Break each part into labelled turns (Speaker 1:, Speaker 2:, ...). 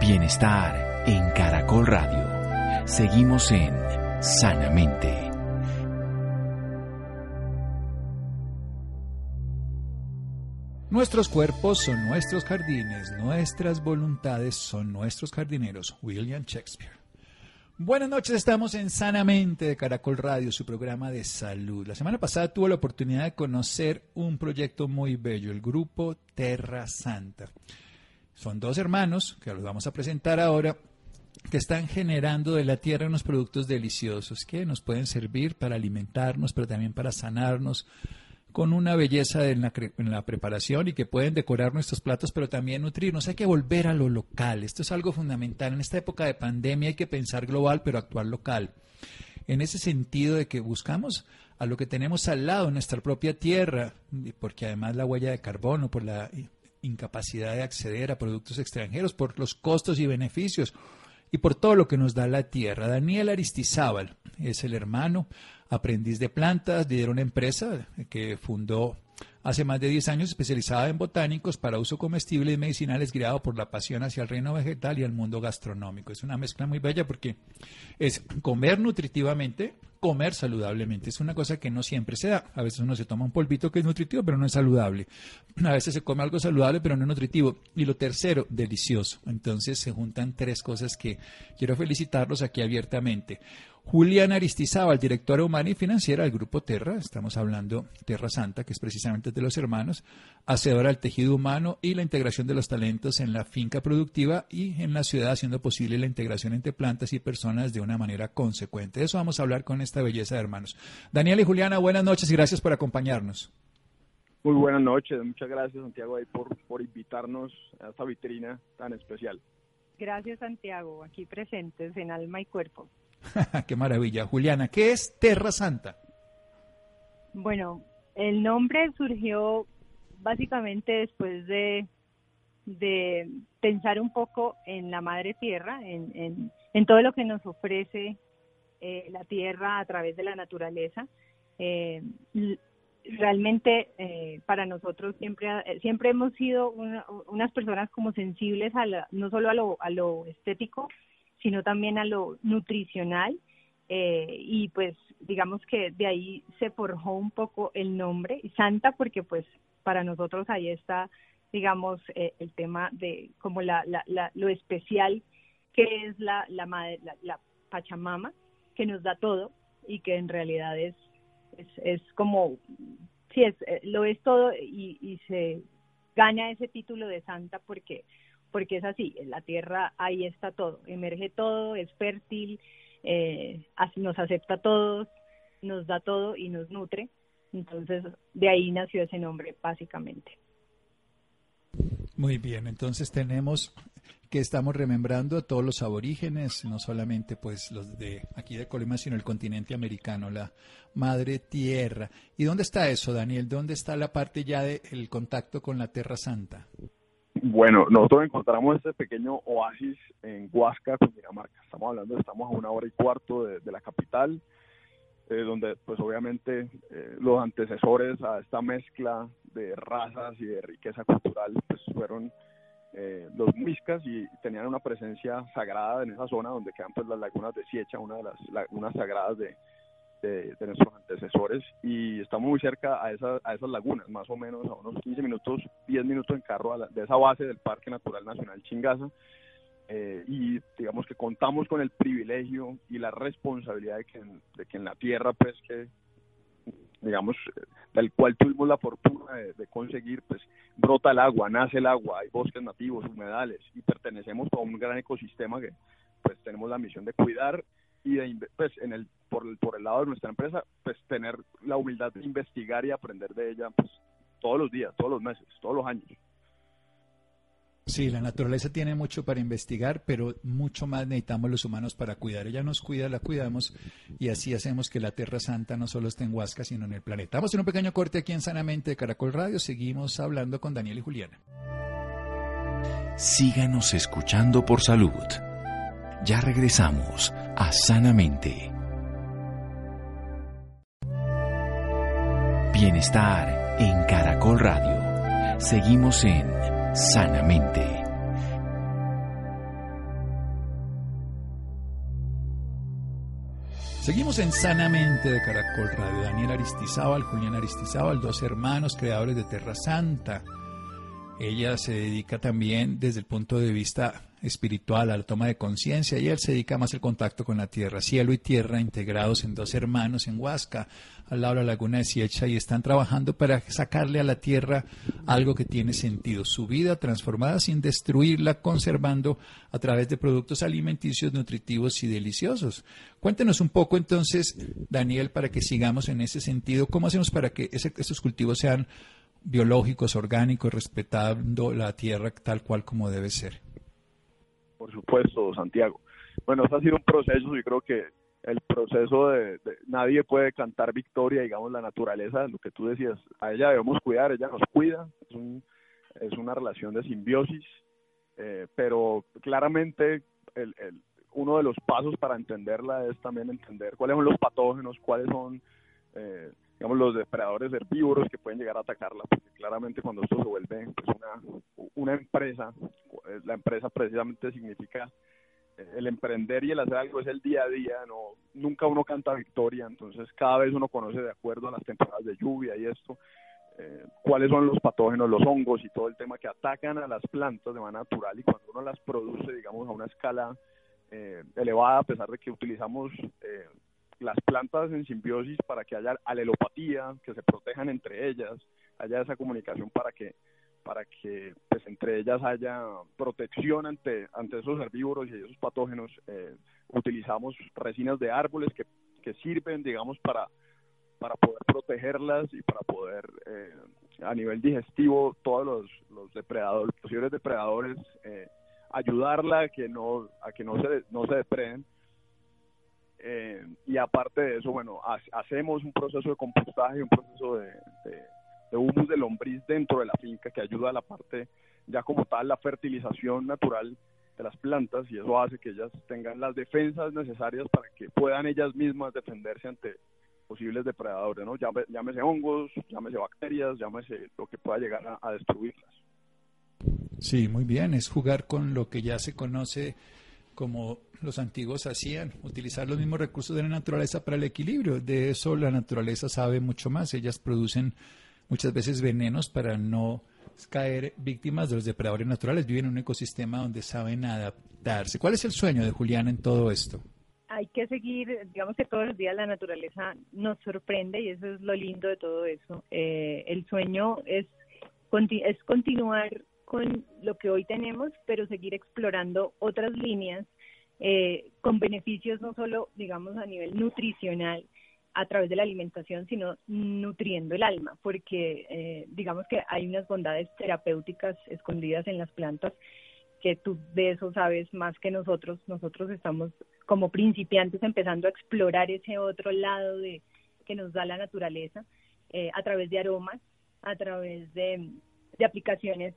Speaker 1: Bienestar en Caracol Radio. Seguimos en Sanamente.
Speaker 2: Nuestros cuerpos son nuestros jardines, nuestras voluntades son nuestros jardineros. William Shakespeare. Buenas noches, estamos en Sanamente de Caracol Radio, su programa de salud. La semana pasada tuve la oportunidad de conocer un proyecto muy bello, el grupo Terra Santa. Son dos hermanos, que los vamos a presentar ahora, que están generando de la tierra unos productos deliciosos que nos pueden servir para alimentarnos, pero también para sanarnos, con una belleza en la, en la, preparación y que pueden decorar nuestros platos, pero también nutrirnos. Hay que volver a lo local. Esto es algo fundamental. En esta época de pandemia hay que pensar global, pero actuar local. En ese sentido de que buscamos a lo que tenemos al lado, nuestra propia tierra, porque además la huella de carbono, por la incapacidad de acceder a productos extranjeros, por los costos y beneficios y por todo lo que nos da la tierra. Daniel Aristizábal es el hermano, aprendiz de plantas, líder de una empresa que fundó hace más de 10 años especializada en botánicos para uso comestible y medicinales, guiado por la pasión hacia el reino vegetal y el mundo gastronómico. Es una mezcla muy bella porque es comer nutritivamente, comer saludablemente. Es una cosa que no siempre se da. A veces uno se toma un polvito que es nutritivo, pero no es saludable. A veces se come algo saludable, pero no es nutritivo. Y lo tercero, delicioso. Entonces se juntan tres cosas que quiero felicitarlos aquí abiertamente. Julián Aristizábal, directora humana y financiera del Grupo Terra, estamos hablando Terra Santa, que es precisamente de los hermanos, hacedora del tejido humano y la integración de los talentos en la finca productiva y en la ciudad, haciendo posible la integración entre plantas y personas de una manera consecuente. De eso vamos a hablar con esta belleza de hermanos. Daniel y Juliana, buenas noches y gracias por acompañarnos.
Speaker 3: Muy buenas noches, muchas gracias Santiago por, por invitarnos a esta vitrina tan especial.
Speaker 4: Gracias Santiago, aquí presentes en alma y cuerpo.
Speaker 2: Qué maravilla. Juliana, ¿qué es Terra Santa?
Speaker 4: Bueno, el nombre surgió básicamente después de, de pensar un poco en la madre tierra, en, en, todo lo que nos ofrece eh, la tierra a través de la naturaleza. Eh, realmente eh, para nosotros siempre siempre hemos sido unas personas como sensibles a no solo a lo, a lo estético sino también a lo nutricional. Eh, y pues digamos que de ahí se forjó un poco el nombre, Santa, porque pues para nosotros ahí está, digamos, eh, el tema de como la, la, lo especial que es la, la, madre, la, Pachamama, que nos da todo y que en realidad es, es, es como, sí, es, eh, lo es todo y, y se gana ese título de santa porque porque es así, en la tierra ahí está todo, emerge todo, es fértil, eh, nos acepta todos, nos da todo y nos nutre. Entonces, de ahí nació ese nombre, básicamente.
Speaker 2: Muy bien, entonces tenemos que estamos remembrando a todos los aborígenes, no solamente pues los de aquí de Colima, sino el continente americano, la madre tierra. ¿Y dónde está eso, Daniel? ¿Dónde está la parte ya del contacto con la Tierra Santa?
Speaker 3: Bueno, nosotros encontramos este pequeño oasis en Huasca, Cundinamarca. Estamos hablando, estamos a una hora y cuarto de, la capital, eh, donde pues obviamente eh, los antecesores a esta mezcla de razas y de riqueza cultural pues fueron eh, los muiscas y tenían una presencia sagrada en esa zona donde quedan pues las lagunas de Siecha, una de las lagunas sagradas de, de, nuestros antecesores y estamos muy cerca a, esa, a esas lagunas, más o menos a unos 15 minutos, 10 minutos en carro de esa base del Parque Natural Nacional Chingaza. Eh, y digamos que contamos con el privilegio y la responsabilidad de que, de que en la tierra, pues que digamos, del cual tuvimos la fortuna de, de, conseguir, pues brota el agua, nace el agua, hay bosques nativos, humedales y pertenecemos a un gran ecosistema que pues tenemos la misión de cuidar y pues en el por el por el lado de nuestra empresa pues tener la humildad de investigar y aprender de ella pues todos los días todos los meses todos los años
Speaker 2: Sí, la naturaleza tiene mucho para investigar, pero mucho más necesitamos los humanos para cuidar. Ella nos cuida, la cuidamos y así hacemos que la Tierra Santa no solo esté en Huasca, sino en el planeta. Vamos a un pequeño corte aquí en Sanamente de Caracol Radio. Seguimos hablando con Daniel y Juliana.
Speaker 1: Síganos escuchando por salud. Ya regresamos a Sanamente. Bienestar en Caracol Radio. Seguimos en sanamente.
Speaker 2: Seguimos en Sanamente de Caracol Radio. Daniel Aristizábal, Julián Aristizábal, dos hermanos creadores de Terra Santa. Ella se dedica también desde el punto de vista espiritual a la toma de conciencia y él se dedica más al contacto con la tierra, cielo y tierra integrados en dos hermanos en Huasca, al lado de la laguna de Siecha y están trabajando para sacarle a la tierra algo que tiene sentido, su vida transformada sin destruirla, conservando a través de productos alimenticios nutritivos y deliciosos. Cuéntenos un poco entonces, Daniel, para que sigamos en ese sentido, ¿cómo hacemos para que estos cultivos sean biológicos, orgánicos, respetando la tierra tal cual como debe ser.
Speaker 3: Por supuesto, Santiago. Bueno, este ha sido un proceso y creo que el proceso de, nadie puede cantar victoria, digamos, la naturaleza, lo que tú decías, a ella debemos cuidar, ella nos cuida, es, es una relación de simbiosis, eh, pero claramente el, uno de los pasos para entenderla es también entender cuáles son los patógenos, cuáles son eh, digamos, los depredadores herbívoros que pueden llegar a atacarla, porque claramente cuando esto se vuelve pues, una, una empresa, eh, la empresa precisamente significa eh, el emprender y el hacer algo es el día a día, no nunca uno canta victoria, entonces cada vez uno conoce de acuerdo a las temporadas de lluvia y esto, eh, cuáles son los patógenos, los hongos y todo el tema que atacan a las plantas de manera natural y cuando uno las produce, digamos, a una escala elevada, a pesar de que utilizamos las plantas en simbiosis para que haya alelopatía, que se protejan entre ellas, haya esa comunicación para que para que pues entre ellas haya protección ante ante esos herbívoros y esos patógenos. Eh, utilizamos resinas de árboles que, que sirven digamos para para poder protegerlas y para poder eh, a nivel digestivo todos los, los depredadores posibles depredadores eh, ayudarla a que no a que no se no se depreden eh, y aparte de eso, bueno, hacemos un proceso de compostaje, un proceso de, de, humus de lombriz dentro de la finca que ayuda a la parte, ya como tal, la fertilización natural de las plantas y eso hace que ellas tengan las defensas necesarias para que puedan ellas mismas defenderse ante posibles depredadores, ¿no? llámese hongos, llámese bacterias, llámese lo que pueda llegar a, a destruirlas.
Speaker 2: Sí, muy bien, es jugar con lo que ya se conoce como los antiguos hacían, utilizar los mismos recursos de la naturaleza para el equilibrio. De eso la naturaleza sabe mucho más. Ellas producen muchas veces venenos para no caer víctimas de los depredadores naturales. Viven en un ecosistema donde saben adaptarse. ¿Cuál es el sueño de Julián en todo esto?
Speaker 4: Hay que seguir, digamos que todos los días la naturaleza nos sorprende y eso es lo lindo de todo eso. Eh, el sueño es, es continuar con lo que hoy tenemos, pero seguir explorando otras líneas eh, con beneficios no solo, digamos, a nivel nutricional a través de la alimentación, sino nutriendo el alma, porque eh, digamos que hay unas bondades terapéuticas escondidas en las plantas que tú de eso sabes más que nosotros. Nosotros estamos como principiantes empezando a explorar ese otro lado de que nos da la naturaleza eh, a través de aromas, a través de, de aplicaciones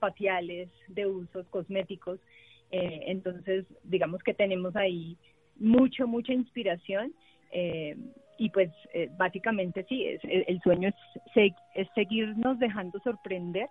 Speaker 4: faciales, de usos cosméticos. Eh, entonces, digamos que tenemos ahí mucho, mucha inspiración. Eh, y pues eh, básicamente sí, es, el, sueño es, es, seguirnos dejando sorprender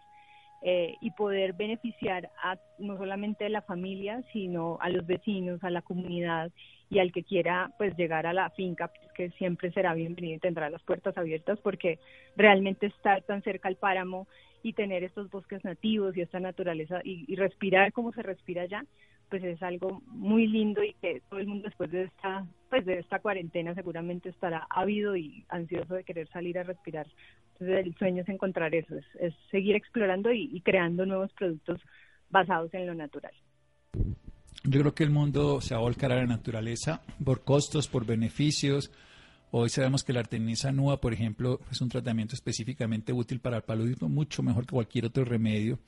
Speaker 4: y poder beneficiar a no solamente a la familia, sino a los vecinos, a la comunidad y al que quiera pues llegar a la finca, pues, que siempre será bienvenido y tendrá las puertas abiertas porque realmente estar tan cerca al páramo y tener estos bosques nativos y esta naturaleza y, respirar como se respira allá, pues es algo muy lindo y que todo el mundo después de esta pues de esta cuarentena seguramente estará ávido y ansioso de querer salir a respirar. Entonces el sueño es encontrar eso, es, seguir explorando y creando nuevos productos basados en lo natural.
Speaker 2: Yo creo que el mundo se va a volcar a la naturaleza por costos, por beneficios, Hoy sabemos que la artemisa nua, por ejemplo, es un tratamiento específicamente útil para el paludismo, mucho mejor que cualquier otro remedio.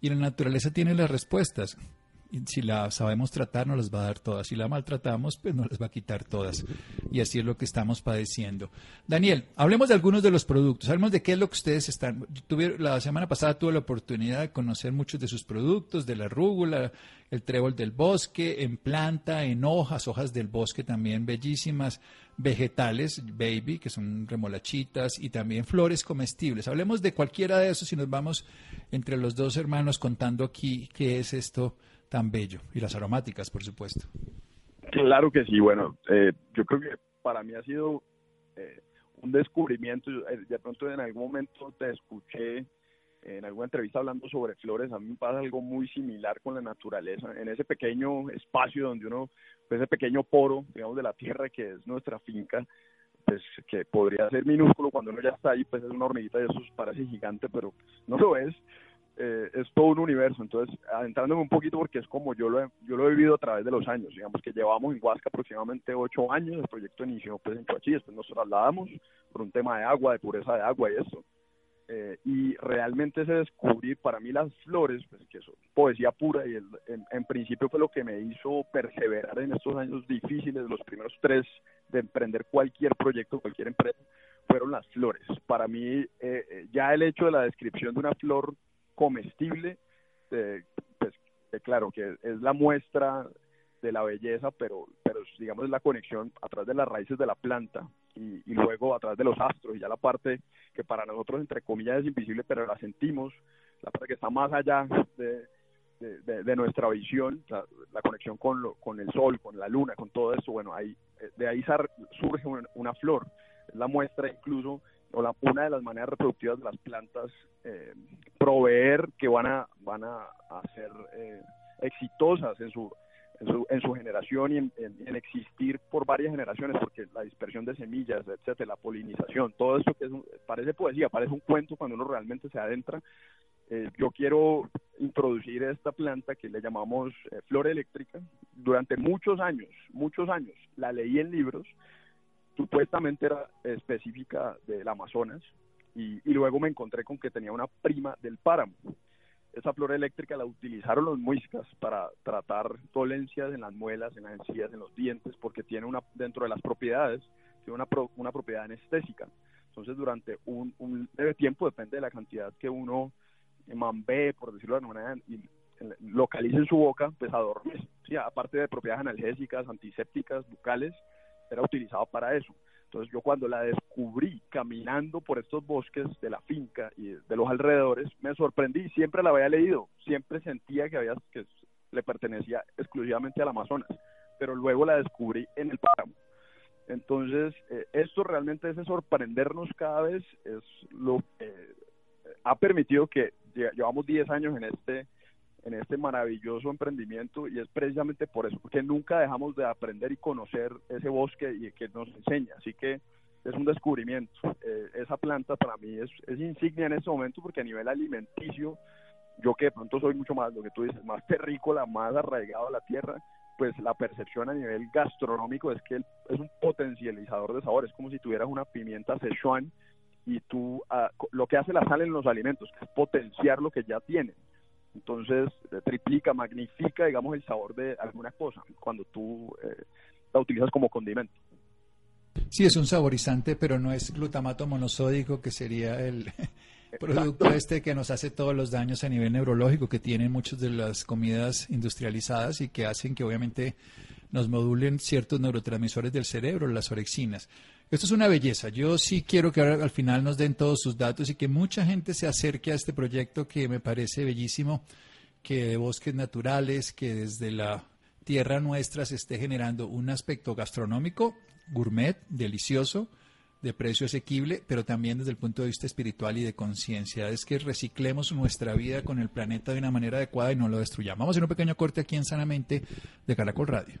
Speaker 2: Y la naturaleza tiene las respuestas. Si la sabemos tratar, nos las va a dar todas. Si la maltratamos, pues nos las va a quitar todas. Y así es lo que estamos padeciendo. Daniel, hablemos de algunos de los productos. Hablemos de qué es lo que ustedes están. la semana pasada tuve la oportunidad de conocer muchos de sus productos, de la rúgula, el trébol del bosque, en planta, en hojas, hojas del bosque también bellísimas, vegetales, baby, que son remolachitas, y también flores comestibles. Hablemos de cualquiera de esos y nos vamos entre los dos hermanos contando aquí qué es esto tan bello. Y las aromáticas, por supuesto.
Speaker 3: Claro que sí. Bueno, eh, yo creo que para mí ha sido eh, un descubrimiento. De pronto en algún momento te escuché en alguna entrevista hablando sobre flores, a mí me pasa algo muy similar con la naturaleza, en ese pequeño espacio donde uno, pues, ese pequeño poro, digamos, de la tierra que es nuestra finca, pues que podría ser minúsculo cuando uno ya está ahí, pues es una hormiguita y eso parece gigante, pero no lo es, eh, es todo un universo. Entonces, adentrándome un poquito porque es como yo lo, he, yo lo he vivido a través de los años, digamos que llevamos en Huasca aproximadamente ocho años, el proyecto inició pues en Coachí, después nos trasladamos por un tema de agua, de pureza de agua y eso. Eh, y realmente ese descubrir para mí las flores, pues que son poesía pura y en, principio fue lo que me hizo perseverar en estos años difíciles, los primeros tres de emprender cualquier proyecto, cualquier empresa, fueron las flores. Para mí eh, eh, ya el hecho de la descripción de una flor comestible, pues claro que es la muestra de la belleza, pero, pero digamos es la conexión a través de las raíces de la planta y, luego a través de los astros y ya la parte que para nosotros entre comillas es invisible pero la sentimos la parte que está más allá de, nuestra visión la, conexión con, lo, con el sol con la luna con todo eso bueno ahí de ahí surge una, flor. Es la muestra incluso o la, una de las maneras reproductivas de las plantas eh, proveer que van a van a, ser eh, exitosas en su en su, generación y en, existir por varias generaciones, porque la dispersión de semillas, etcétera, la polinización, todo eso que es parece poesía, parece un cuento cuando uno realmente se adentra. Eh, yo quiero introducir esta planta que le llamamos eh, flor eléctrica. Durante muchos años, muchos años, la leí en libros, supuestamente era específica del Amazonas, y, y luego me encontré con que tenía una prima del páramo esa flor eléctrica la utilizaron los muiscas para tratar dolencias en las muelas, en las encías, en los dientes, porque tiene una, dentro de las propiedades, tiene una, una propiedad anestésica. Entonces, durante un, un tiempo, depende de la cantidad que uno mambe, por decirlo de alguna manera, y localice en su boca, pues adormece. Aparte de propiedades analgésicas, antisépticas, bucales, era utilizado para eso. Entonces yo cuando la descubrí caminando por estos bosques de la finca y de los alrededores, me sorprendí, siempre la había leído, siempre sentía que había que le pertenecía exclusivamente al Amazonas, pero luego la descubrí en el páramo. Entonces, eh, esto realmente es sorprendernos cada vez, es lo eh, ha permitido que llevamos 10 años en este en este maravilloso emprendimiento y es precisamente por eso, porque nunca dejamos de aprender y conocer ese bosque y que nos enseña. Así que es un descubrimiento. Eh, esa planta para mí es, es insignia en este momento porque a nivel alimenticio, yo que de pronto soy mucho más, lo que tú dices, más terrícola, más arraigado a la tierra, pues la percepción a nivel gastronómico es que es un potencializador de sabores, como si tuvieras una pimienta Szechuan y tú, ah, lo que hace la sal en los alimentos, que es potenciar lo que ya tienen. Entonces, eh, triplica, magnifica, digamos, el sabor de alguna cosa cuando tú eh, la utilizas como condimento.
Speaker 2: Sí, es un saborizante, pero no es glutamato monosódico, que sería el producto este que nos hace todos los daños a nivel neurológico que tienen muchas de las comidas industrializadas y que hacen que obviamente nos modulen ciertos neurotransmisores del cerebro, las orexinas. Esto es una belleza. Yo sí quiero que ahora al final nos den todos sus datos y que mucha gente se acerque a este proyecto que me parece bellísimo, que de bosques naturales, que desde la tierra nuestra se esté generando un aspecto gastronómico, gourmet, delicioso, de precio asequible, pero también desde el punto de vista espiritual y de conciencia. Es que reciclemos nuestra vida con el planeta de una manera adecuada y no lo destruyamos. Vamos a hacer un pequeño corte aquí en Sanamente de Caracol Radio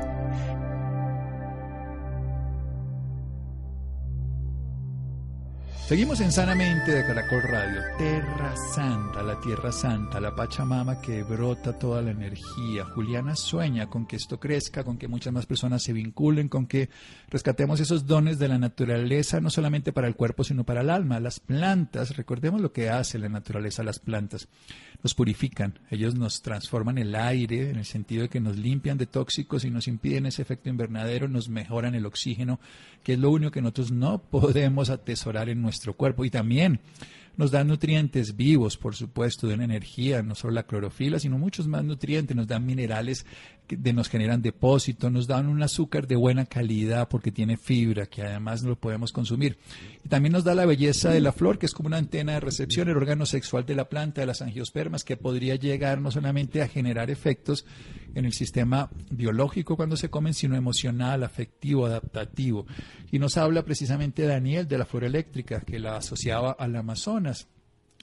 Speaker 2: Seguimos en Sanamente de Caracol Radio. Terra Santa, la Tierra Santa, la Pachamama que brota toda la energía. Juliana sueña con que esto crezca, con que muchas más personas se vinculen, con que rescatemos esos dones de la naturaleza, no solamente para el cuerpo, sino para el alma. Las plantas, recordemos lo que hace la naturaleza, las plantas nos purifican, ellos nos transforman el aire en el sentido de que nos limpian de tóxicos y nos impiden ese efecto invernadero, nos mejoran el oxígeno, que es lo único que nosotros no podemos atesorar en nuestro nuestro cuerpo. Y también nos dan nutrientes vivos, por supuesto, dan energía, no solo la clorofila, sino muchos más nutrientes, nos dan minerales que nos generan depósito, nos dan un azúcar de buena calidad porque tiene fibra, que además lo podemos consumir. Y también nos da la belleza de la flor, que es como una antena de recepción, el órgano sexual de la planta, de las angiospermas, que podría llegar no solamente a generar efectos en el sistema biológico cuando se comen, sino emocional, afectivo, adaptativo. Y nos habla precisamente Daniel de la flor eléctrica, que la asociaba al Amazonas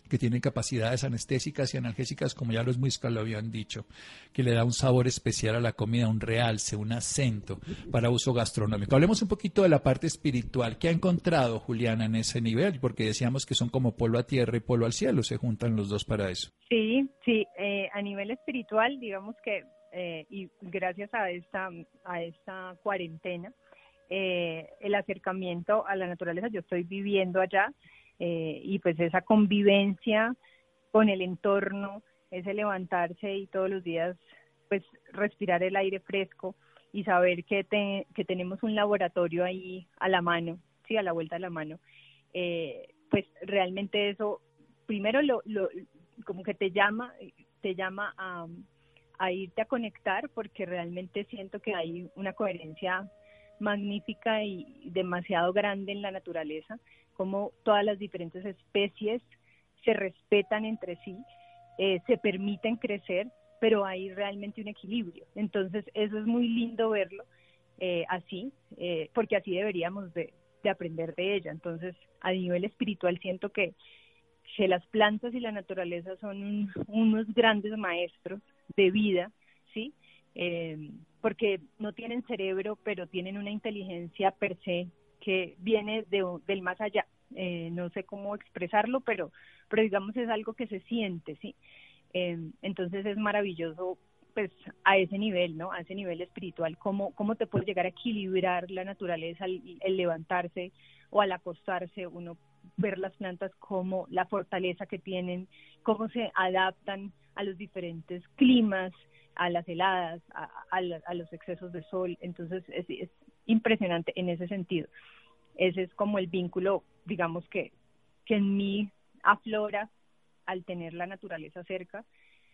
Speaker 2: que tiene capacidades anestésicas y analgésicas, como ya los muiscas lo habían dicho, que le da un sabor especial a la comida, un realce, un acento para uso gastronómico. Hablemos un poquito de la parte espiritual. ¿Qué ha encontrado Juliana en ese nivel? Porque decíamos que son como polvo a tierra y polvo al cielo, se juntan los dos para eso.
Speaker 4: Sí, sí, eh, a nivel espiritual, digamos que eh, y gracias a esta, a esta cuarentena, eh, el acercamiento a la naturaleza, yo estoy viviendo allá eh, y pues esa convivencia con el entorno, ese levantarse y todos los días pues respirar el aire fresco y saber que, que tenemos un laboratorio ahí a la mano, sí, a la vuelta de la mano, pues realmente eso, primero lo, lo, como que te llama, te llama a, a irte a conectar porque realmente siento que hay una coherencia magnífica y demasiado grande en la naturaleza, como todas las diferentes especies se respetan entre sí, eh, se permiten crecer, pero hay realmente un equilibrio. Entonces, eso es muy lindo verlo eh, así, eh, porque así deberíamos de, aprender de ella. Entonces, a nivel espiritual siento que, que las plantas y la naturaleza son unos grandes maestros de vida, ¿sí? Eh, porque no tienen cerebro, pero tienen una inteligencia per se que viene de, del más allá. Eh, no sé cómo expresarlo, pero, pero digamos es algo que se siente, ¿sí? Eh, entonces es maravilloso pues a ese nivel, ¿no? A ese nivel espiritual, cómo, cómo te puede llegar a equilibrar la naturaleza al, levantarse o al acostarse, uno ver las plantas como la fortaleza que tienen, cómo se adaptan a los diferentes climas, a las heladas, a, los excesos de sol. Entonces es, impresionante en ese sentido. Ese es como el vínculo, digamos, que, que en mí aflora al tener la naturaleza cerca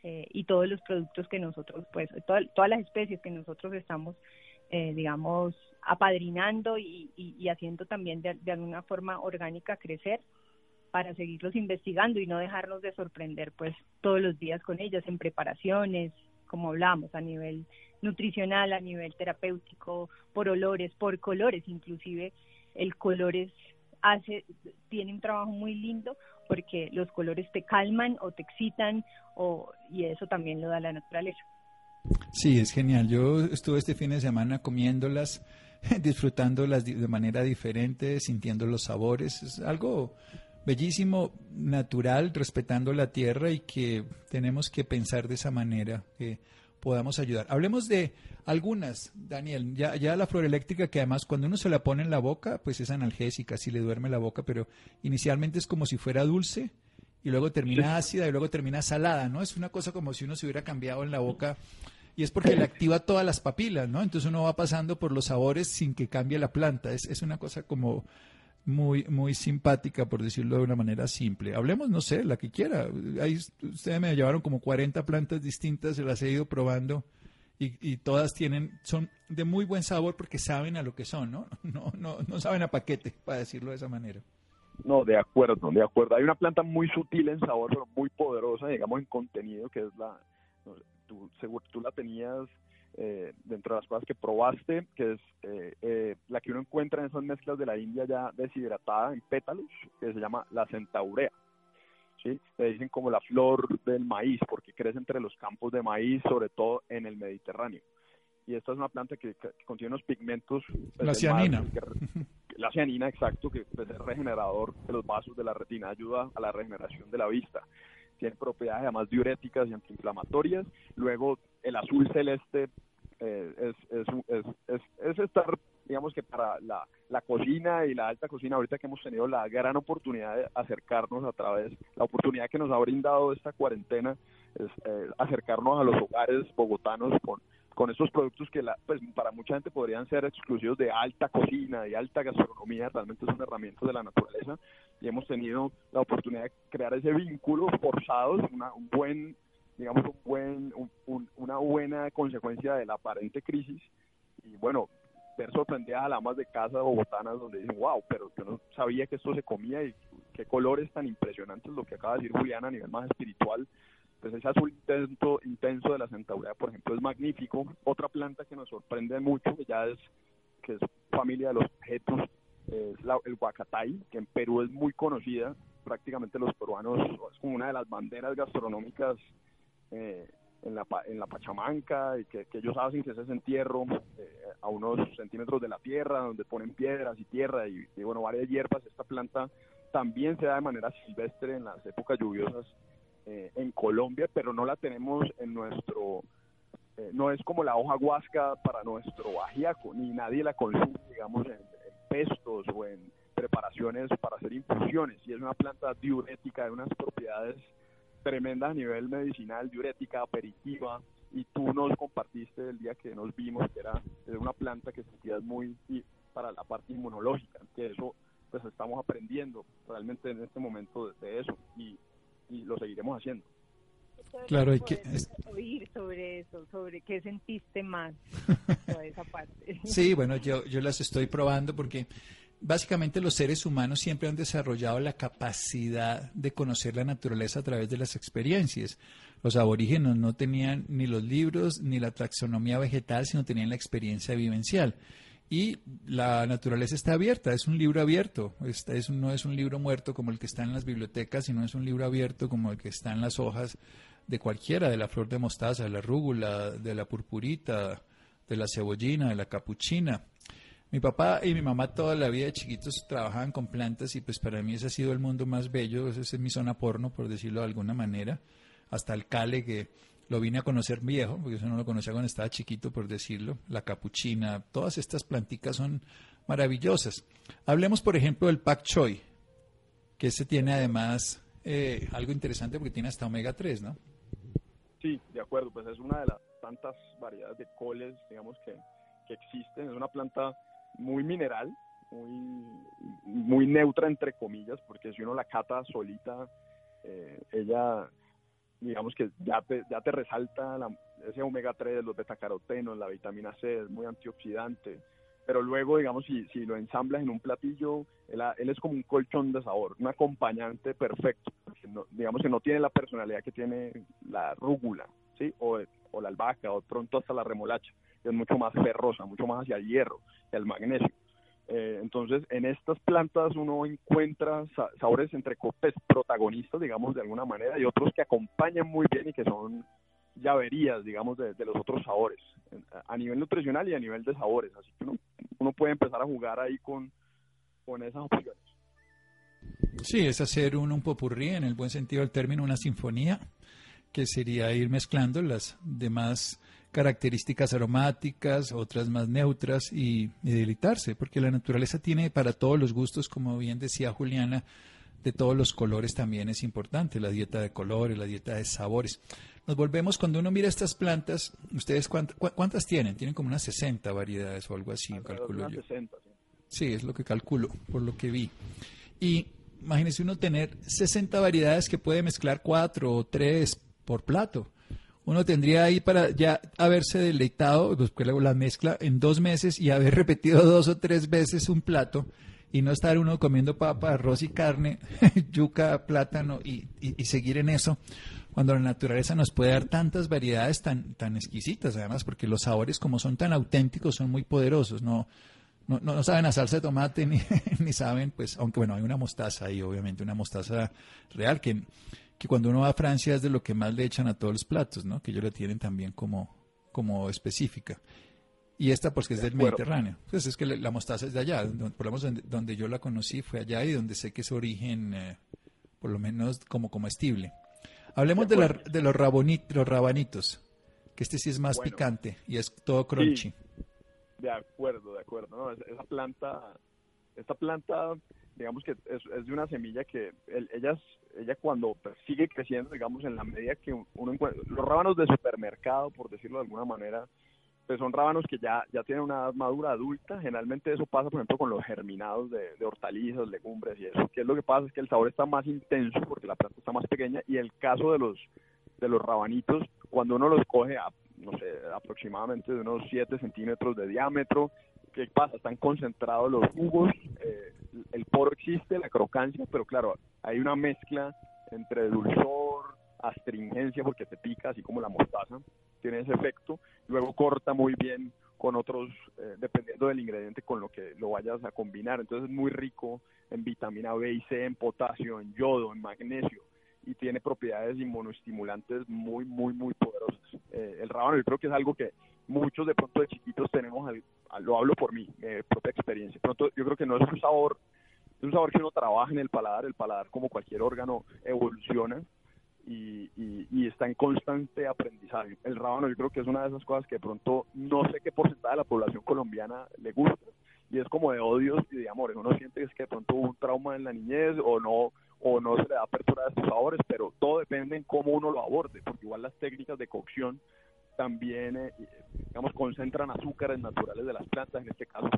Speaker 4: eh, y todos los productos que nosotros, pues todas las especies que nosotros estamos, eh, digamos, apadrinando y, y, haciendo también de, de alguna forma orgánica crecer para seguirlos investigando y no dejarnos de sorprender pues todos los días con ellas en preparaciones, como hablamos, a nivel nutricional, a nivel terapéutico, por olores, por colores, inclusive el colores hace, tiene un trabajo muy lindo porque los colores te calman o te excitan o, y eso también lo da la naturaleza.
Speaker 2: Sí, es genial. Yo estuve este fin de semana comiéndolas, disfrutándolas de manera diferente, sintiendo los sabores. Es algo bellísimo, natural, respetando la tierra y que tenemos que pensar de esa manera, que podamos ayudar. Hablemos de algunas, Daniel, ya, ya la flor eléctrica que además cuando uno se la pone en la boca, pues es analgésica, si le duerme la boca, pero inicialmente es como si fuera dulce y luego termina ácida y luego termina salada, ¿no? Es una cosa como si uno se hubiera cambiado en la boca y es porque le activa todas las papilas, ¿no? Entonces uno va pasando por los sabores sin que cambie la planta. Es, es una cosa como muy, muy simpática, por decirlo de una manera simple. Hablemos, no sé, la que quiera. Ahí ustedes me llevaron como 40 plantas distintas, se las he ido probando y, y, todas tienen, son de muy buen sabor porque saben a lo que son, ¿no? No, no, no saben a paquete, para decirlo de esa manera.
Speaker 3: No, de acuerdo, de acuerdo. Hay una planta muy sutil en sabor, pero muy poderosa, digamos, en contenido, que es la, tú, seguro, tú la tenías eh, dentro de las cosas que probaste, que es eh, eh, la que uno encuentra en esas mezclas de la India ya deshidratada en pétalos, que se llama la centaurea. ¿sí? Le dicen como la flor del maíz, porque crece entre los campos de maíz, sobre todo en el Mediterráneo. Y esta es una planta que, contiene unos pigmentos.
Speaker 2: Pues, la cianina.
Speaker 3: la cianina, exacto, que pues, es regenerador de los vasos de la retina, ayuda a la regeneración de la vista tiene propiedades además diuréticas y antiinflamatorias. Luego, el azul celeste eh, es, es, es, es, estar, digamos que para la, la cocina y la alta cocina, ahorita que hemos tenido la gran oportunidad de acercarnos a través, la oportunidad que nos ha brindado esta cuarentena es eh, acercarnos a los hogares bogotanos con con estos productos que la, pues para mucha gente podrían ser exclusivos de alta cocina, de alta gastronomía, realmente son herramientas de la naturaleza. Y hemos tenido la oportunidad de crear ese vínculo forzado, una, un buen, digamos, un buen, una buena consecuencia de la aparente crisis y bueno, ver sorprendidas a las amas de casa bogotanas donde dicen, wow, pero yo no sabía que esto se comía y qué colores tan impresionantes lo que acaba de decir Juliana a nivel más espiritual. Pues ese azul intenso, intenso de la centaurea, por ejemplo, es magnífico. Otra planta que nos sorprende mucho, que ya es, que es familia de los objetos, es la, el huacatay, que en Perú es muy conocida. Prácticamente los peruanos es como una de las banderas gastronómicas eh, en la, en la Pachamanca, y que, ellos hacen que ese entierro eh, a unos centímetros de la tierra, donde ponen piedras y tierra y, bueno, varias hierbas. Esta planta también se da de manera silvestre en las épocas lluviosas eh, en Colombia, pero no la tenemos en nuestro, eh, no es como la hoja huasca para nuestro ajiaco, ni nadie la consume, digamos, en pestos o en preparaciones para hacer infusiones, y es una planta diurética de unas propiedades tremenda a nivel medicinal, diurética, aperitiva, y tú nos compartiste el día que nos vimos que era, una planta que sentías muy para la parte inmunológica, que eso pues estamos aprendiendo realmente en este momento de, eso y, lo seguiremos haciendo.
Speaker 4: Claro, hay que oír sobre eso, sobre qué sentiste más sobre esa parte.
Speaker 2: Sí, bueno, yo, yo las estoy probando porque básicamente los seres humanos siempre han desarrollado la capacidad de conocer la naturaleza a través de las experiencias. Los aborígenes no tenían ni los libros ni la taxonomía vegetal, sino tenían la experiencia vivencial. Y la naturaleza está abierta, es un libro abierto, es, no es un libro muerto como el que está en las bibliotecas, sino es un libro abierto como el que está en las hojas de cualquiera, de la flor de mostaza, de la rúgula, de la purpurita, de la cebollina, de la capuchina. Mi papá y mi mamá toda la vida de chiquitos trabajaban con plantas y pues para mí ese ha sido el mundo más bello, esa es mi zona porno, por decirlo de alguna manera. Hasta el cale que lo vine a conocer viejo, porque eso no lo conocía cuando estaba chiquito, por decirlo. La capuchina, todas estas planticas son maravillosas. Hablemos, por ejemplo, del pak choi, que ese tiene además eh, algo interesante porque tiene hasta omega 3, ¿no?
Speaker 3: Sí, de acuerdo, pues es una de las tantas variedades de coles, digamos, que, que existen. Es una planta muy mineral, muy, muy neutra entre comillas, porque si uno la cata solita, eh, ella, digamos que ya te, ya te resalta ese omega 3, los betacarotenos, la vitamina C, es muy antioxidante, pero luego, digamos, si, si lo ensamblas en un platillo, él, él, es como un colchón de sabor, un acompañante perfecto, digamos que no tiene la personalidad que tiene la rúgula, ¿sí? O, o la albahaca, o pronto hasta la remolacha es mucho más ferrosa, mucho más hacia el hierro, el magnesio. Eh, entonces, en estas plantas uno encuentra sabores entre copes protagonistas, digamos, de alguna manera, y otros que acompañan muy bien y que son llaverías, digamos, de, los otros sabores, a nivel nutricional y a nivel de sabores. Así que uno, uno puede empezar a jugar ahí con, con esas opciones.
Speaker 2: Sí, es hacer un, un popurrí, en el buen sentido del término, una sinfonía, que sería ir mezclando las demás características aromáticas, otras más neutras y, deleitarse, porque la naturaleza tiene para todos los gustos, como bien decía Juliana, de todos los colores también es importante, la dieta de colores, la dieta de sabores. Nos volvemos, cuando uno mira estas plantas, ¿ustedes cuántas, tienen? Tienen como unas 60 variedades o algo así, calculo yo. sí, es lo que calculo, por lo que vi. Y imagínese uno tener 60 variedades que puede mezclar cuatro o tres por plato uno tendría ahí para ya haberse deleitado, después luego la mezcla en dos meses y haber repetido dos o tres veces un plato y no estar uno comiendo papa, arroz y carne, yuca, plátano y, seguir en eso, cuando la naturaleza nos puede dar tantas variedades tan, tan exquisitas, además, porque los sabores como son tan auténticos son muy poderosos, no, no, no, saben a salsa de tomate ni, ni saben, pues, aunque bueno, hay una mostaza ahí, obviamente, una mostaza real que que cuando uno va a Francia es de lo que más le echan a todos los platos, ¿no? Que ellos la tienen también como, como específica. Y esta pues que es del Mediterráneo. Entonces es que la, mostaza es de allá, por lo menos donde, yo la conocí fue allá y donde sé que es origen eh, por lo menos como comestible. Hablemos de, de los, los rabanitos, que este sí es más picante y es todo crunchy.
Speaker 3: de acuerdo, de acuerdo. ¿no? Esa planta, esta planta digamos que es, es de una semilla que ella, ella cuando sigue creciendo, digamos, en la medida que uno encuentra, los rábanos de supermercado, por decirlo de alguna manera, pues son rábanos que ya, ya tienen una edad madura adulta. Generalmente eso pasa, por ejemplo, con los germinados de, de, hortalizas, legumbres y eso. ¿Qué es lo que pasa? Es que el sabor está más intenso porque la planta está más pequeña y el caso de los, de los rabanitos, cuando uno los coge a, no sé, aproximadamente de unos 7 centímetros de diámetro, ¿qué pasa? Están concentrados los jugos, eh, el poro existe, la crocancia, pero claro, hay una mezcla entre dulzor, astringencia, porque te pica, así como la mostaza, tiene ese efecto, luego corta muy bien con otros, eh, dependiendo del ingrediente con lo que lo vayas a combinar, entonces es muy rico en vitamina B y C, en potasio, en yodo, en magnesio, y tiene propiedades inmunoestimulantes muy, muy, muy poderosas. Eh, el rábano yo creo que es algo que muchos de pronto de chiquitos tenemos, lo hablo por mí, eh, propia experiencia. Pronto yo creo que no es un sabor, es un sabor que uno trabaja en el paladar, el paladar como cualquier órgano evoluciona y, y, está en constante aprendizaje. El rábano yo creo que es una de esas cosas que pronto no sé qué porcentaje de la población colombiana le gusta y es como de odios y de amores. Uno siente que es que de pronto hubo un trauma en la niñez o no o no se le da apertura a estos sabores, pero todo depende en cómo uno lo aborde, porque igual las técnicas de cocción también, eh, digamos, concentran azúcares naturales de las plantas, en este caso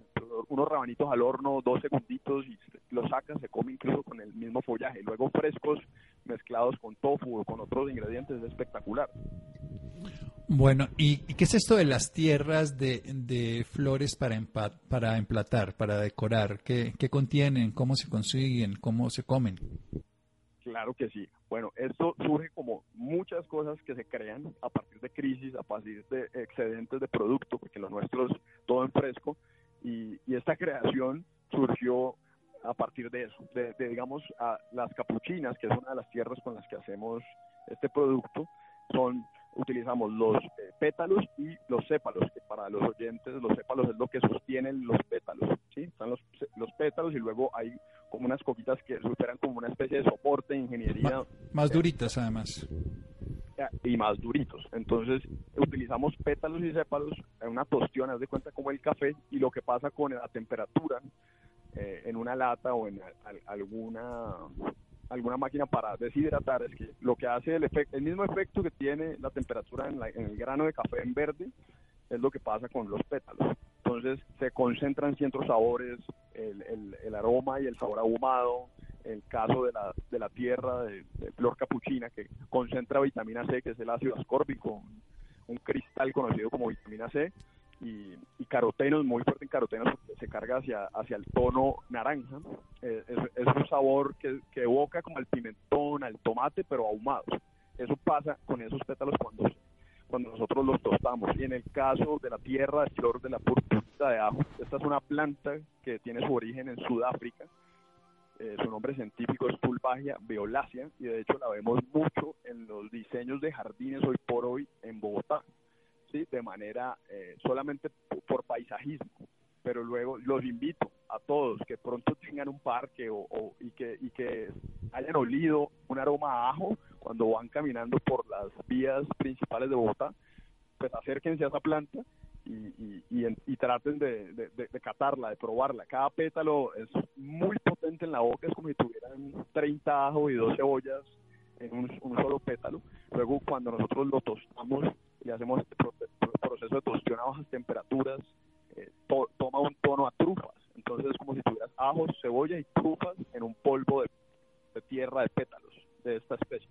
Speaker 3: unos rabanitos al horno, dos segunditos y los sacas, se come incluso con el mismo follaje, luego frescos mezclados con tofu o con otros ingredientes, es espectacular.
Speaker 2: Bueno, ¿y, qué es esto de las tierras de, de flores para, para emplatar, para decorar? ¿Qué, ¿Qué contienen? ¿Cómo se consiguen? ¿Cómo se comen?
Speaker 3: Claro que sí. Bueno, esto surge como muchas cosas que se crean a partir de crisis, a partir de excedentes de producto, porque lo nuestro es todo en fresco, y, y esta creación surgió a partir de eso, de, de, digamos, las capuchinas, que es una de las tierras con las que hacemos este producto, son utilizamos los eh, pétalos y los sépalos, que para los oyentes los sépalos es lo que sostienen los pétalos, ¿sí? Están los, los pétalos y luego hay como unas coquitas que superan como una especie de soporte de ingeniería.
Speaker 2: más duritas además.
Speaker 3: Y más duritos. Entonces utilizamos pétalos y sépalos en una tostión, haz de cuenta como el café, y lo que pasa con la temperatura eh, en una lata o en alguna alguna máquina para deshidratar es que lo que hace el, efecto, el mismo efecto que tiene la temperatura en, el grano de café en verde es lo que pasa con los pétalos. Entonces se concentran ciertos sabores, el, el, aroma y el sabor ahumado, el caso de la, de la tierra de, flor capuchina que concentra vitamina C, que es el ácido ascórbico, un cristal conocido como vitamina C, y, y, carotenos, muy fuerte en carotenos, se carga hacia, hacia el tono naranja. Eh, es, un sabor que, evoca como al pimentón, al tomate, pero ahumado. Eso pasa con esos pétalos cuando, cuando nosotros los tostamos. Y en el caso de la tierra de flor de la purpurita de ajo, esta es una planta que tiene su origen en Sudáfrica. Eh, su nombre científico es Pulvagia violacea y de hecho la vemos mucho en los diseños de jardines hoy por hoy en Bogotá de manera eh, solamente por paisajismo. Pero luego los invito a todos que pronto tengan un parque o, y, que, y que hayan olido un aroma a ajo cuando van caminando por las vías principales de Bogotá, pues acérquense a esa planta y, y, traten de, de, catarla, de probarla. Cada pétalo es muy potente en la boca, es como si tuvieran 30 ajos y dos cebollas en un, solo pétalo. Luego cuando nosotros lo tostamos y hacemos este proceso de tostión a bajas temperaturas, eh, toma un tono a trufas. Entonces es como si tuvieras ajos, cebolla y trufas en un polvo de, tierra de pétalos de esta especie.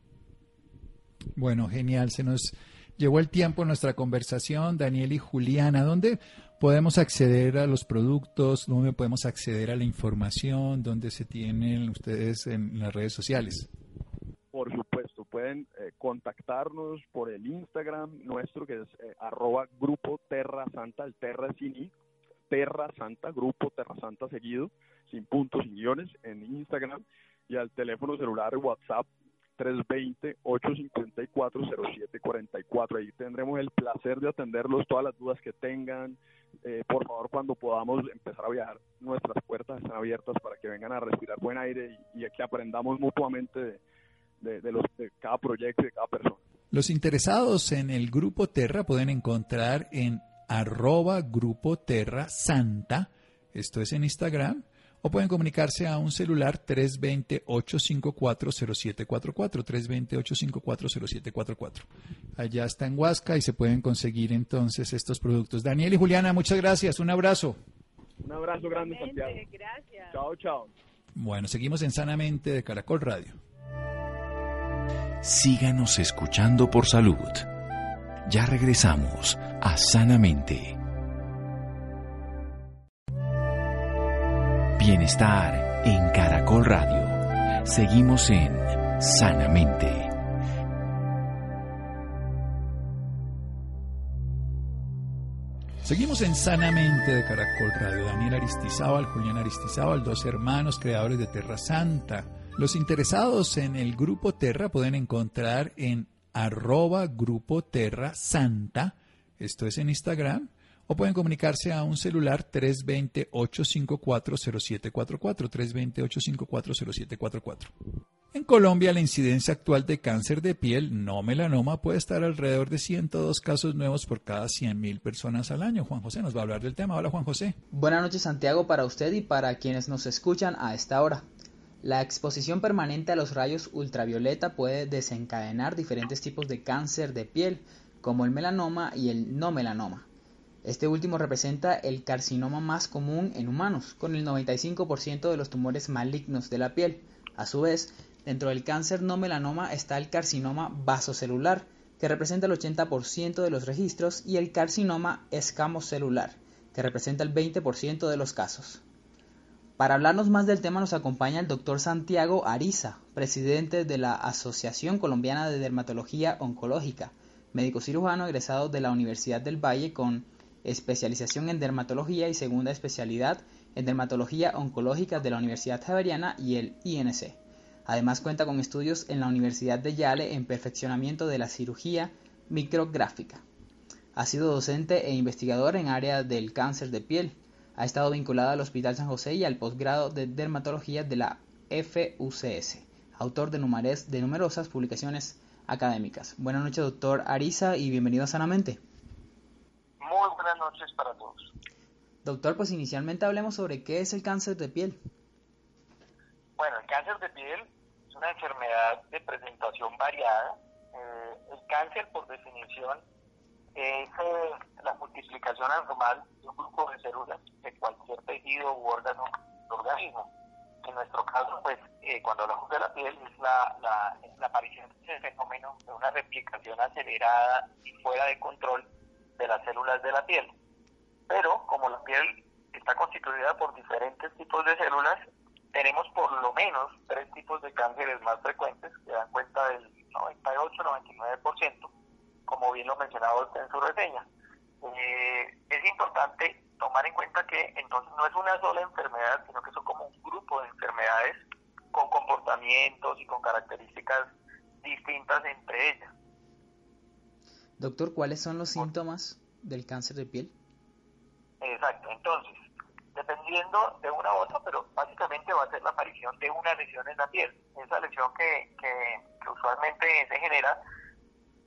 Speaker 2: Bueno, genial. Se nos llevó el tiempo nuestra conversación, Daniel y Juliana. ¿Dónde podemos acceder a los productos? ¿Dónde podemos acceder a la información? ¿Dónde se tienen ustedes en las redes sociales?
Speaker 3: Pueden eh, contactarnos por el Instagram nuestro que es eh, arroba grupo Terra Santa, el Terra sin I, Terra Santa, grupo Terra Santa seguido, sin puntos, sin guiones, en Instagram y al teléfono celular WhatsApp 320-854-0744. Ahí tendremos el placer de atenderlos, todas las dudas que tengan. Eh, por favor, cuando podamos empezar a viajar, nuestras puertas están abiertas para que vengan a respirar buen aire y, y que aprendamos mutuamente de, de, los, de cada proyecto y de cada persona.
Speaker 2: Los interesados en el Grupo Terra pueden encontrar en arroba Grupo Terra Santa, esto es en Instagram, o pueden comunicarse a un celular 320-854-0744, 320-854-0744. Allá está en Huasca y se pueden conseguir entonces estos productos. Daniel y Juliana, muchas gracias, un abrazo.
Speaker 3: Un abrazo grande, Santiago.
Speaker 4: Gracias.
Speaker 3: Chao, chao.
Speaker 2: Bueno, seguimos en Sanamente de Caracol Radio.
Speaker 1: Síganos escuchando por salud. Ya regresamos a Sanamente. Bienestar en Caracol Radio. Seguimos en Sanamente.
Speaker 2: Seguimos en Sanamente de Caracol Radio. Daniel Aristizábal, Julián Aristizábal, dos hermanos creadores de Terra Santa. Los interesados en el Grupo Terra pueden encontrar en arroba Grupo Terra Santa, esto es en Instagram, o pueden comunicarse a un celular 320-854-0744, 320-854-0744. En Colombia, la incidencia actual de cáncer de piel no melanoma puede estar alrededor de 102 casos nuevos por cada 100.000 personas al año. Juan José nos va a hablar del tema. Hola, Juan José.
Speaker 5: Buenas noches, Santiago, para usted y para quienes nos escuchan a esta hora. La exposición permanente a los rayos ultravioleta puede desencadenar diferentes tipos de cáncer de piel, como el melanoma y el no melanoma. Este último representa el carcinoma más común en humanos, con el 95% de los tumores malignos de la piel. A su vez, Dentro del cáncer no melanoma está el carcinoma vasocelular, que representa el 80% de los registros, y el carcinoma escamocelular, que representa el 20% de los casos. Para hablarnos más del tema nos acompaña el doctor Santiago Ariza, presidente de la Asociación Colombiana de Dermatología Oncológica, médico cirujano egresado de la Universidad del Valle con especialización en dermatología y segunda especialidad en dermatología oncológica de la Universidad Javeriana y el INC. Además cuenta con estudios en la Universidad de Yale en perfeccionamiento de la cirugía micrográfica. Ha sido docente e investigador en área del cáncer de piel. Ha estado vinculado al Hospital San José y al posgrado de dermatología de la FUCS. Autor de, de numerosas publicaciones académicas. Buenas noches, doctor Ariza, y bienvenido a Sanamente.
Speaker 6: Muy buenas noches para todos.
Speaker 5: Doctor, pues inicialmente hablemos sobre qué es el cáncer de piel.
Speaker 6: Bueno, el cáncer de piel una enfermedad de presentación variada. Eh, el cáncer, por definición, es eh, la multiplicación anormal de un grupo de células de cualquier tejido u órgano organismo. En nuestro caso, pues, eh, cuando hablamos de la piel, es la, la, la aparición de ese fenómeno de una replicación acelerada y fuera de control de las células de la piel. Pero como la piel está constituida por diferentes tipos de células, tenemos por lo menos tres tipos de cánceres más frecuentes que dan cuenta del 98-99%, como bien lo mencionaba usted en su reseña. Eh, es importante tomar en cuenta que entonces no es una sola enfermedad, sino que son como un grupo de enfermedades con comportamientos y con características distintas entre ellas.
Speaker 5: Doctor, ¿cuáles son los síntomas del cáncer de piel?
Speaker 6: Exacto, entonces, dependiendo de una u otra, pero básicamente va a ser la aparición de una lesión en la piel. Esa lesión que, que, usualmente se genera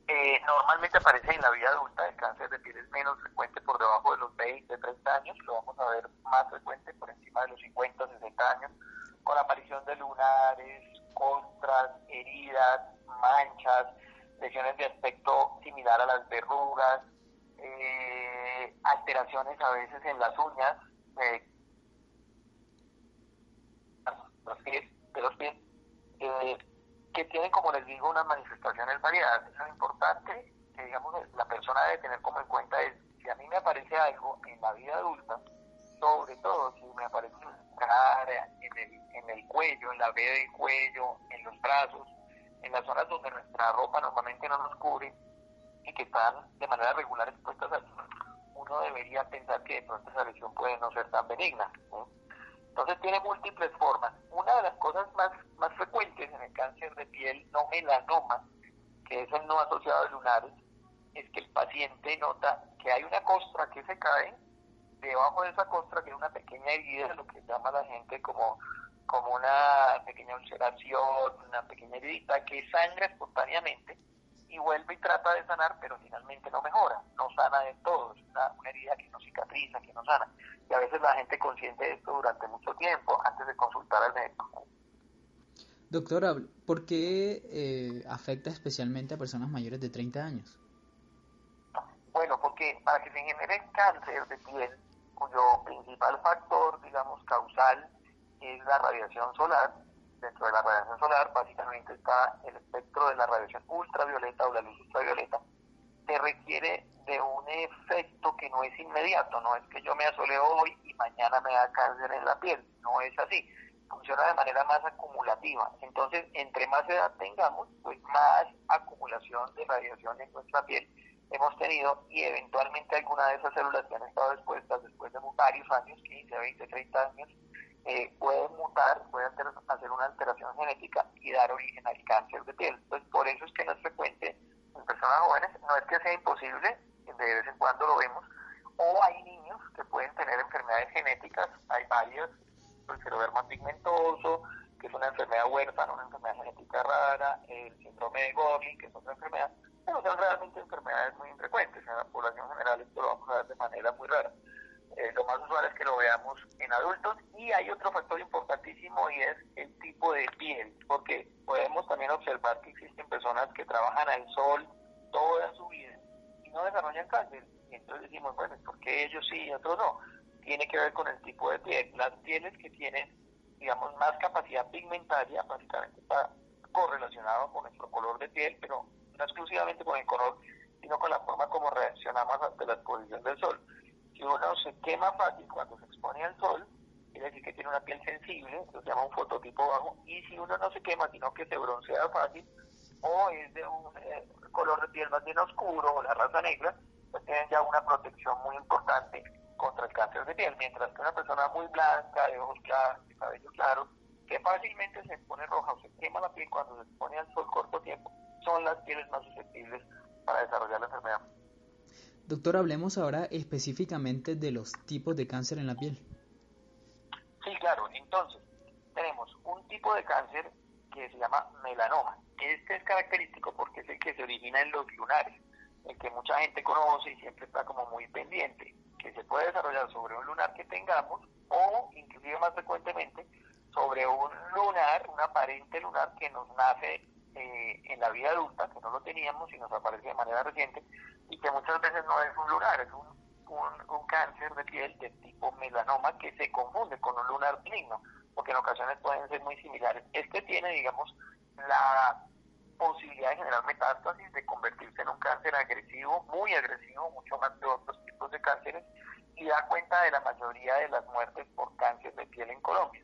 Speaker 6: eh, normalmente aparece en la vida adulta, el cáncer de piel es menos frecuente por debajo de los 20, 30 años, lo vamos a ver más frecuente por encima de los 50, 60 años, con aparición de lunares, costras, heridas, manchas, lesiones de aspecto similar a las verrugas, eh, alteraciones a veces en las uñas, eh, los pies, de los pies, eh, que tienen, como les digo, unas manifestaciones variadas. Eso es importante que, digamos, la persona debe tener como en cuenta es, si a mí me aparece algo en la vida adulta, sobre todo si me aparece en el, en el cuello, en la vea del cuello, en los brazos, en las zonas donde nuestra ropa normalmente no nos cubre y que están de manera regular expuestas al uno debería pensar que de pronto esa lesión puede no ser tan benigna. Entonces tiene múltiples formas. Una de las cosas más, más frecuentes en el cáncer de piel no melanoma, que es el no asociado a lunares, es que el paciente nota que hay una costra que se cae, debajo de esa costra tiene una pequeña herida, lo que llama la gente como, como una pequeña ulceración, una pequeña herida que sangra espontáneamente y vuelve y trata de sanar, pero finalmente no mejora, no sana de todo, es una, herida que no cicatriza, que no sana. y a veces la gente consiente de esto durante mucho tiempo antes de consultar al médico.
Speaker 5: Doctora, ¿por qué eh, afecta especialmente a personas mayores de 30 años?
Speaker 6: Bueno, porque para que se genere cáncer de piel, cuyo principal factor, digamos, causal es la radiación solar, dentro de la radiación solar básicamente está el espectro de la radiación ultravioleta o la luz ultravioleta, se requiere de un efecto que no es inmediato, no es que yo me asole hoy y mañana me da cáncer en la piel, no es así, funciona de manera más acumulativa. Entonces, entre más edad tengamos, pues más acumulación de radiación en nuestra piel hemos tenido y eventualmente alguna de esas células que han estado expuestas después de varios años, 15, 20, 30 años, eh, pueden mutar, pueden hacer una alteración genética y dar origen al cáncer de piel. Entonces, por eso es que no es frecuente en personas jóvenes, no es que sea imposible, de vez en cuando lo vemos, o hay niños que pueden tener enfermedades genéticas, hay varias, el ceroderma pigmentoso, que es una enfermedad huérfana, una enfermedad genética rara, el síndrome de Gorlin, que es otra enfermedad, pero son realmente enfermedades muy infrecuentes. En la población general esto lo vamos a ver de manera muy rara. Eh, lo más usual es que lo veamos en adultos y hay otro factor importantísimo y es el tipo de piel, porque podemos también observar que existen personas que trabajan al sol toda su vida y no desarrollan cáncer. Y entonces decimos, bueno, ¿por qué ellos sí y otros no? Tiene que ver con el tipo de piel. Las pieles que tienen, digamos, más capacidad pigmentaria, básicamente está correlacionado con nuestro color de piel, pero no exclusivamente con el color, sino con la forma como reaccionamos ante la exposición del sol. Si uno se quema fácil cuando se expone al sol, quiere decir que tiene una piel sensible, se llama un fototipo bajo, y si uno no se quema, sino que se broncea fácil, o es de un eh, color de piel más bien oscuro, o la raza negra, pues tienen ya una protección muy importante contra el cáncer de piel, mientras que una persona muy blanca, de ojos claros, de cabello claro, que fácilmente se pone roja o se quema la piel cuando se expone al sol corto tiempo, son las pieles más susceptibles para desarrollar la enfermedad.
Speaker 5: Doctor, hablemos ahora específicamente de los tipos de cáncer en la piel.
Speaker 6: Sí, claro. Entonces, tenemos un tipo de cáncer que se llama melanoma. Este es característico porque es el que se origina en los lunares, el que mucha gente conoce y siempre está como muy pendiente, que se puede desarrollar sobre un lunar que tengamos o, inclusive más frecuentemente, sobre un lunar, un aparente lunar que nos nace eh, en la vida adulta, que no lo teníamos y nos aparece de manera reciente, y que muchas veces no es un lunar, es un, un, cáncer de piel de tipo melanoma que se confunde con un lunar benigno, porque en ocasiones pueden ser muy similares. Este tiene, digamos, la posibilidad de generar metástasis, de convertirse en un cáncer agresivo, muy agresivo, mucho más que otros tipos de cánceres, y da cuenta de la mayoría de las muertes por cáncer de piel en Colombia.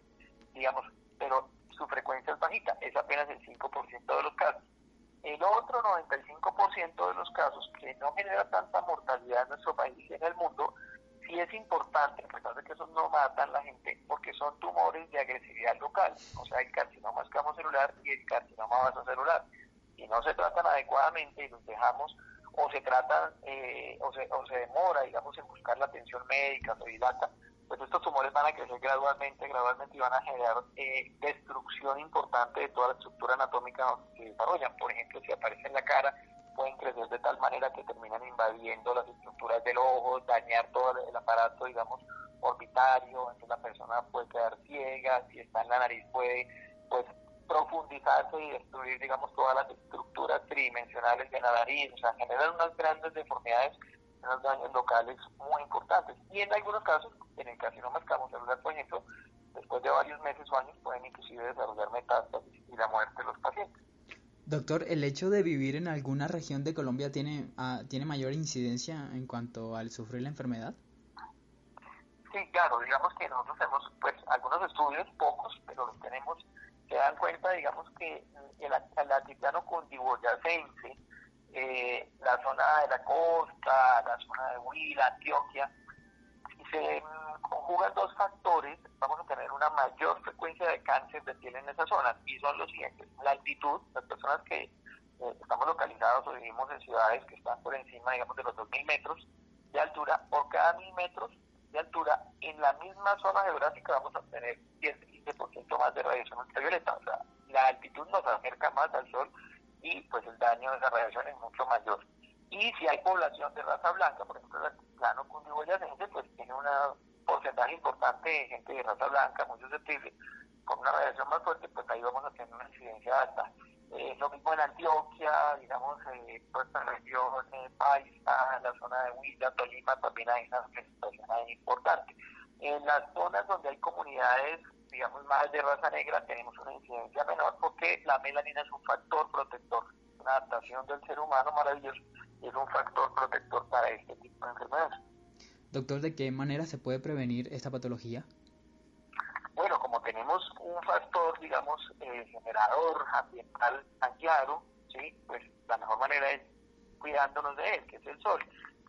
Speaker 6: Digamos, pero su frecuencia es bajita, es apenas el 5% de los casos. El otro 95% de los casos que no genera tanta mortalidad en nuestro país y en el mundo, sí es importante, a pesar de que esos no matan la gente, porque son tumores de agresividad local, o sea, el carcinoma celular y el carcinoma vasocelular. Si no se tratan adecuadamente y los dejamos, o se tratan, eh, o, se, o se demora, digamos, en buscar la atención médica, se dilata, pues estos tumores van a crecer gradualmente, gradualmente y van a generar eh, destrucción importante de toda la estructura anatómica que se desarrollan. Por ejemplo, si aparece en la cara, pueden crecer de tal manera que terminan invadiendo las estructuras del ojo, dañar todo el aparato, digamos, orbitario, entonces la persona puede quedar ciega, si está en la nariz puede pues profundizarse y destruir, digamos, todas las estructuras tridimensionales de la nariz, o sea, generar unas grandes deformidades unos daños locales muy importantes. Y en algunos casos, en el carcinoma celular, por ejemplo, después de varios meses o años pueden inclusive desarrollar metástasis y la muerte de los pacientes.
Speaker 5: Doctor, ¿el hecho de vivir en alguna región de Colombia tiene, ah, tiene mayor incidencia en cuanto al sufrir la enfermedad?
Speaker 6: Sí, claro, digamos que nosotros tenemos pues algunos estudios, pocos, pero los tenemos, se dan cuenta, digamos que el, el altiplano cundiboyacense, eh, la zona de la costa, la zona de Huila, Antioquia, si se conjugan dos factores, vamos a tener una mayor frecuencia de cáncer de piel en esa zona, y son los siguientes. La altitud, las personas que eh, estamos localizados o vivimos en ciudades que están por encima, digamos, de los 2.000 metros de altura, por cada 1.000 metros de altura, en la misma zona geográfica vamos a tener 10-15% más de radiación ultravioleta. O sea, la altitud nos acerca más al sol y pues el daño de esa radiación es mucho mayor. Y si hay población de raza blanca, por ejemplo, el plano cundiboyacense, pues tiene una porcentaje importante de gente de raza blanca, muy susceptible, con una radiación más fuerte, pues ahí vamos a tener una incidencia alta. Eh, lo mismo en Antioquia, digamos, eh, pues la región Paisa, la zona de Huila, Tolima, también hay una situación ahí importante. En las zonas donde hay comunidades, digamos, más de raza negra, tenemos una incidencia menor porque la melanina es un factor protector, una adaptación del ser humano maravilloso, y es un factor protector para este tipo de enfermedades.
Speaker 5: Doctor, ¿de qué manera se puede prevenir esta patología?
Speaker 6: Bueno, como tenemos un factor, digamos, eh, generador ambiental tan claro, ¿sí? pues la mejor manera es cuidándonos de él, que es el sol.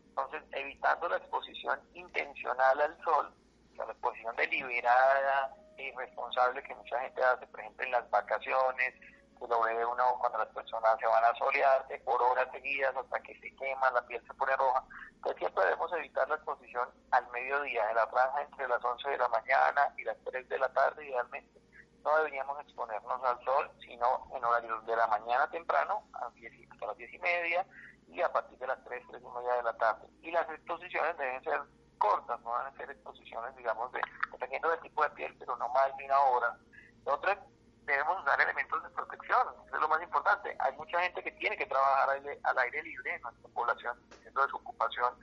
Speaker 6: Entonces, evitando la exposición intencional al sol, la exposición deliberada irresponsable que mucha gente hace, por ejemplo, en las vacaciones, que lo ve uno cuando las personas se van a solearse por horas seguidas hasta que se quema, la piel se pone roja. Entonces siempre debemos evitar la exposición al mediodía, en la franja entre las 11 de la mañana y las 3 de la tarde idealmente. No deberíamos exponernos al sol, sino en horarios de la mañana temprano, a hasta las 10 y media, y a partir de las 3, 3 y media de la tarde. Y las exposiciones deben ser cortas, no deben ser exposiciones, digamos, de, dependiendo del tipo de piel, pero no más de una hora. Otra debemos usar elementos de protección, eso es lo más importante. Hay mucha gente que tiene que trabajar al aire, libre en nuestra población, dentro de su ocupación.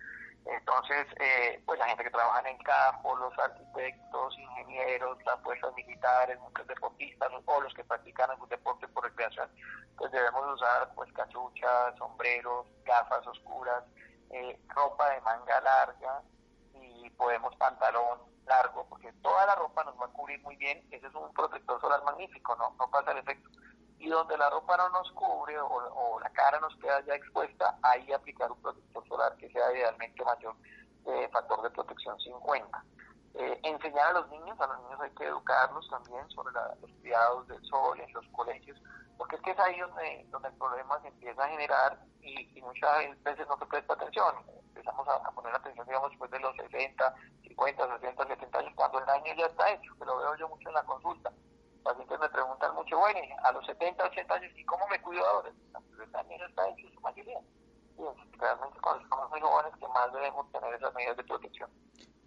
Speaker 6: Entonces, eh, pues la gente que trabaja en el campo, los arquitectos, ingenieros, las fuerzas militares, muchos deportistas o los que practican algún deporte por recreación, pues debemos usar pues cachuchas, sombreros, gafas oscuras, eh, ropa de manga larga y podemos pantalón, largo, porque toda la ropa nos va a cubrir muy bien, ese es un protector solar magnífico, no, no pasa el efecto. Y donde la ropa no nos cubre o, la cara nos queda ya expuesta, ahí aplicar un protector solar que sea idealmente mayor, de factor de protección 50. Eh, enseñar a los niños, a los niños hay que educarlos también sobre los cuidados del sol en los colegios, porque es que es ahí donde, donde el problema se empieza a generar y, muchas veces no se presta atención. Empezamos a, poner atención, digamos, después de los 60, 50, 60, 70 años, cuando el daño ya está hecho, que lo veo yo mucho en la consulta. Pacientes me preguntan mucho, bueno, a los 70, 80 años, ¿y cómo me cuido ahora? El daño ya está hecho, su mayoría. Y realmente cuando somos muy jóvenes que más debemos tener esas medidas de protección.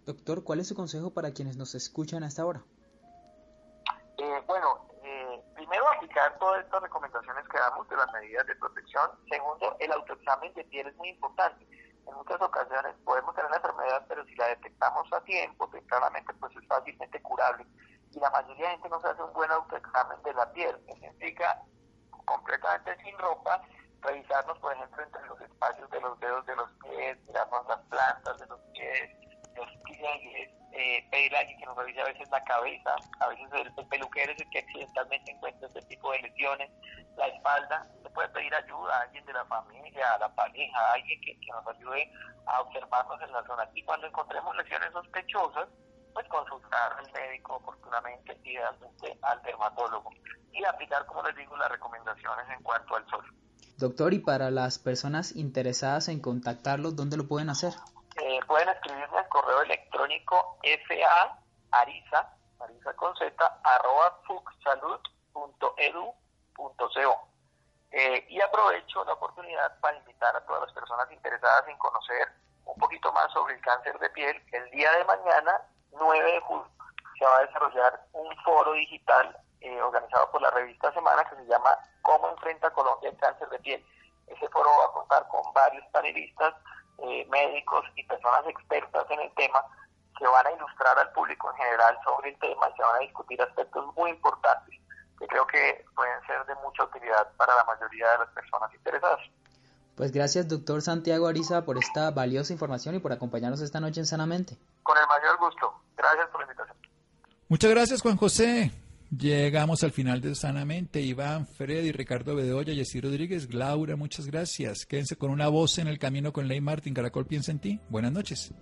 Speaker 5: Doctor, ¿cuál es su consejo para quienes nos escuchan hasta ahora?
Speaker 6: Eh, bueno, eh, primero aplicar todas estas recomendaciones que damos de las medidas de protección. Segundo, el autoexamen de piel es muy importante en muchas ocasiones podemos tener la enfermedad, pero si la detectamos a tiempo, claramente pues es fácilmente curable. Y la mayoría de gente no se hace un buen autoexamen de la piel, que significa completamente sin ropa, revisarnos, por ejemplo, entre los espacios de los dedos de los pies, mirarnos las plantas de los pies, los pies, eh, pedir a alguien que nos revise a veces la cabeza, a veces el, peluquero es el que accidentalmente encuentra este tipo de lesiones, la espalda, se puede pedir ayuda a alguien de la familia, a la pareja, a alguien que, nos ayude a observarnos en la zona. Y cuando encontremos lesiones sospechosas, pues consultar al médico oportunamente, idealmente al dermatólogo y aplicar, como les digo, las recomendaciones en cuanto al sol.
Speaker 5: Doctor, y para las personas interesadas en contactarlos, ¿dónde lo pueden hacer?
Speaker 6: Pueden escribirme al correo electrónico fa arisa, arisa con z, arroba fucsalud.edu.co. Eh, y aprovecho la oportunidad para invitar a todas las personas interesadas en conocer un poquito más sobre el cáncer de piel. El día de mañana, 9 de julio, se va a desarrollar un foro digital eh, organizado por la revista Semana que se llama ¿Cómo enfrenta Colombia el cáncer de piel? Ese foro va a contar con varios panelistas eh, médicos y personas expertas en el tema que van a ilustrar al público en general sobre el tema y se van a discutir aspectos muy importantes que creo que pueden ser de mucha utilidad para la mayoría de las personas interesadas.
Speaker 5: Pues gracias, doctor Santiago Ariza, por esta valiosa información y por acompañarnos esta noche en Sanamente.
Speaker 6: Con el mayor gusto. Gracias por la invitación.
Speaker 2: Muchas gracias, Juan José. Llegamos al final de Sanamente. Iván, Freddy, Ricardo Bedoya, Jessy Rodríguez, Laura, muchas gracias. Quédense con una voz en el camino con Ley Martín. Caracol piensa en ti. Buenas noches.